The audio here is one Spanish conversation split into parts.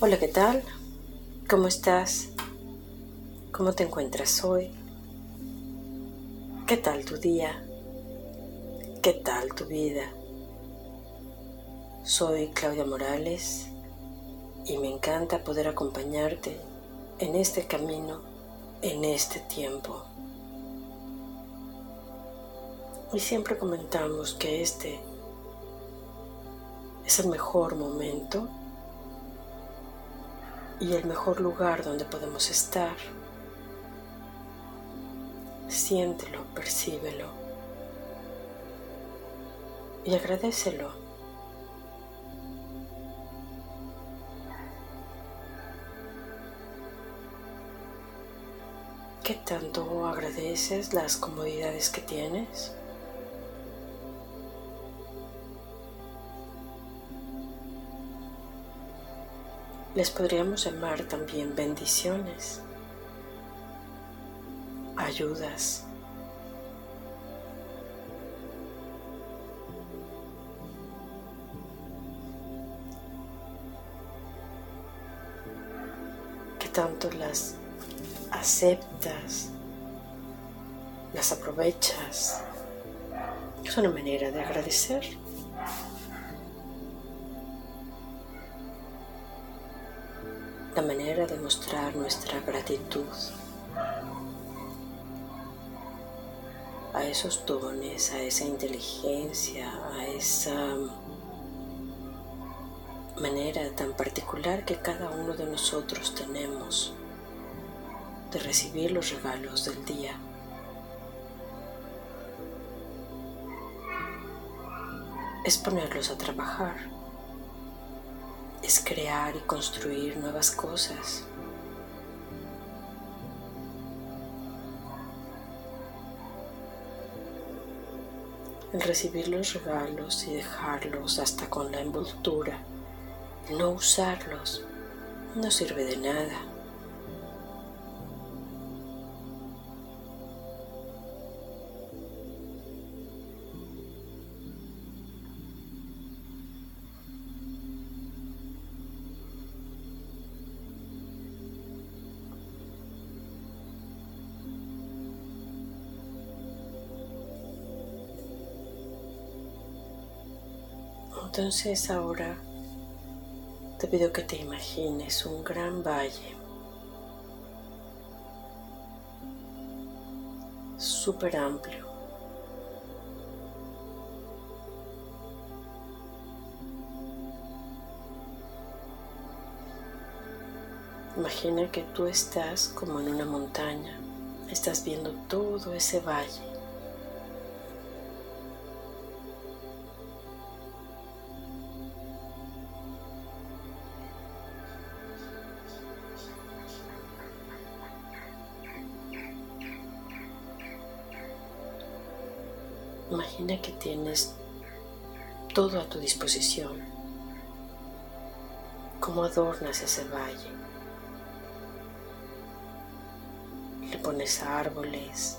Hola, ¿qué tal? ¿Cómo estás? ¿Cómo te encuentras hoy? ¿Qué tal tu día? ¿Qué tal tu vida? Soy Claudia Morales y me encanta poder acompañarte en este camino, en este tiempo. Y siempre comentamos que este es el mejor momento y el mejor lugar donde podemos estar. Siéntelo, percíbelo y agradecelo. ¿Qué tanto agradeces las comodidades que tienes? Les podríamos llamar también bendiciones, ayudas. que tanto las aceptas, las aprovechas. Es una manera de agradecer. La manera de mostrar nuestra gratitud a esos dones, a esa inteligencia, a esa manera tan particular que cada uno de nosotros tenemos de recibir los regalos del día. Es ponerlos a trabajar es crear y construir nuevas cosas. El recibir los regalos y dejarlos hasta con la envoltura, el no usarlos, no sirve de nada. Entonces ahora te pido que te imagines un gran valle súper amplio. Imagina que tú estás como en una montaña, estás viendo todo ese valle. Imagina que tienes todo a tu disposición. ¿Cómo adornas ese valle? Le pones árboles,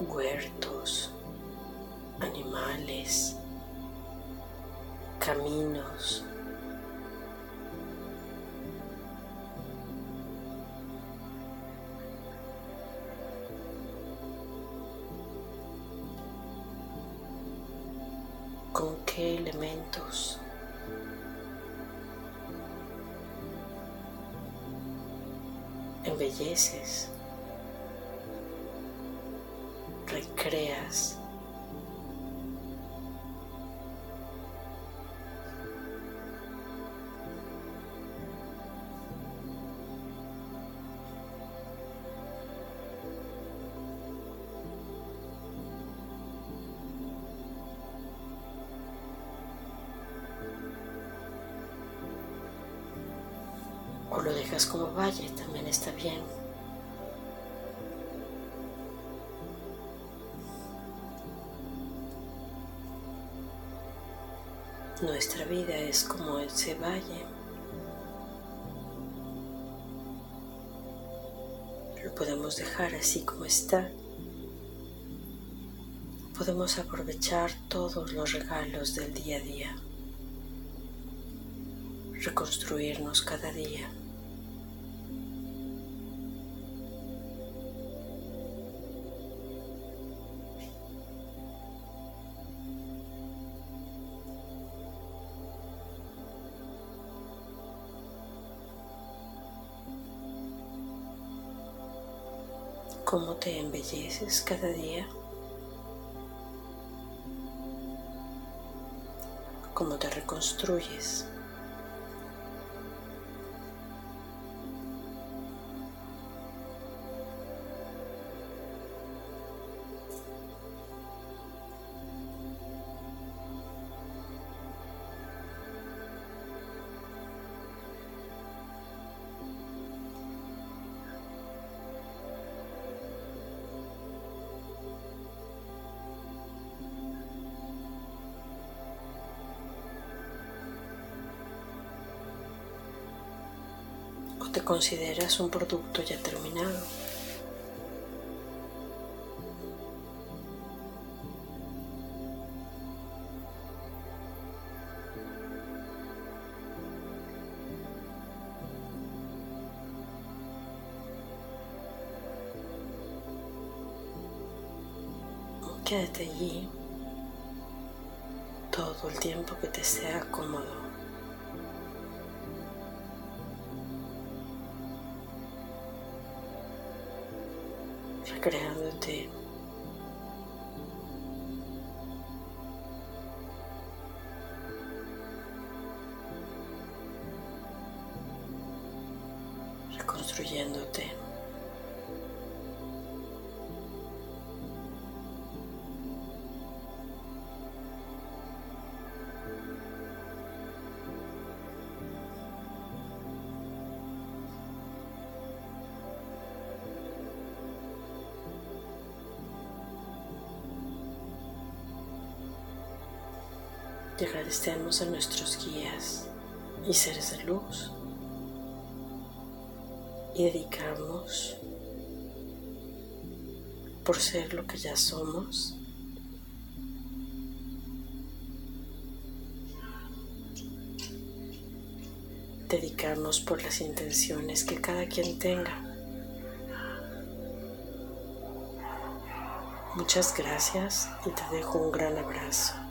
huertos, animales, caminos. Qué elementos. Embelleces, recreas. O lo dejas como valle, también está bien. Nuestra vida es como ese valle. Lo podemos dejar así como está. Podemos aprovechar todos los regalos del día a día. reconstruirnos cada día. Cómo te embelleces cada día, cómo te reconstruyes. Te consideras un producto ya terminado. Quédate allí todo el tiempo que te sea cómodo. Recreándote reconstruyéndote y agradecemos a nuestros guías y seres de luz y dedicamos por ser lo que ya somos. Dedicarnos por las intenciones que cada quien tenga. Muchas gracias y te dejo un gran abrazo.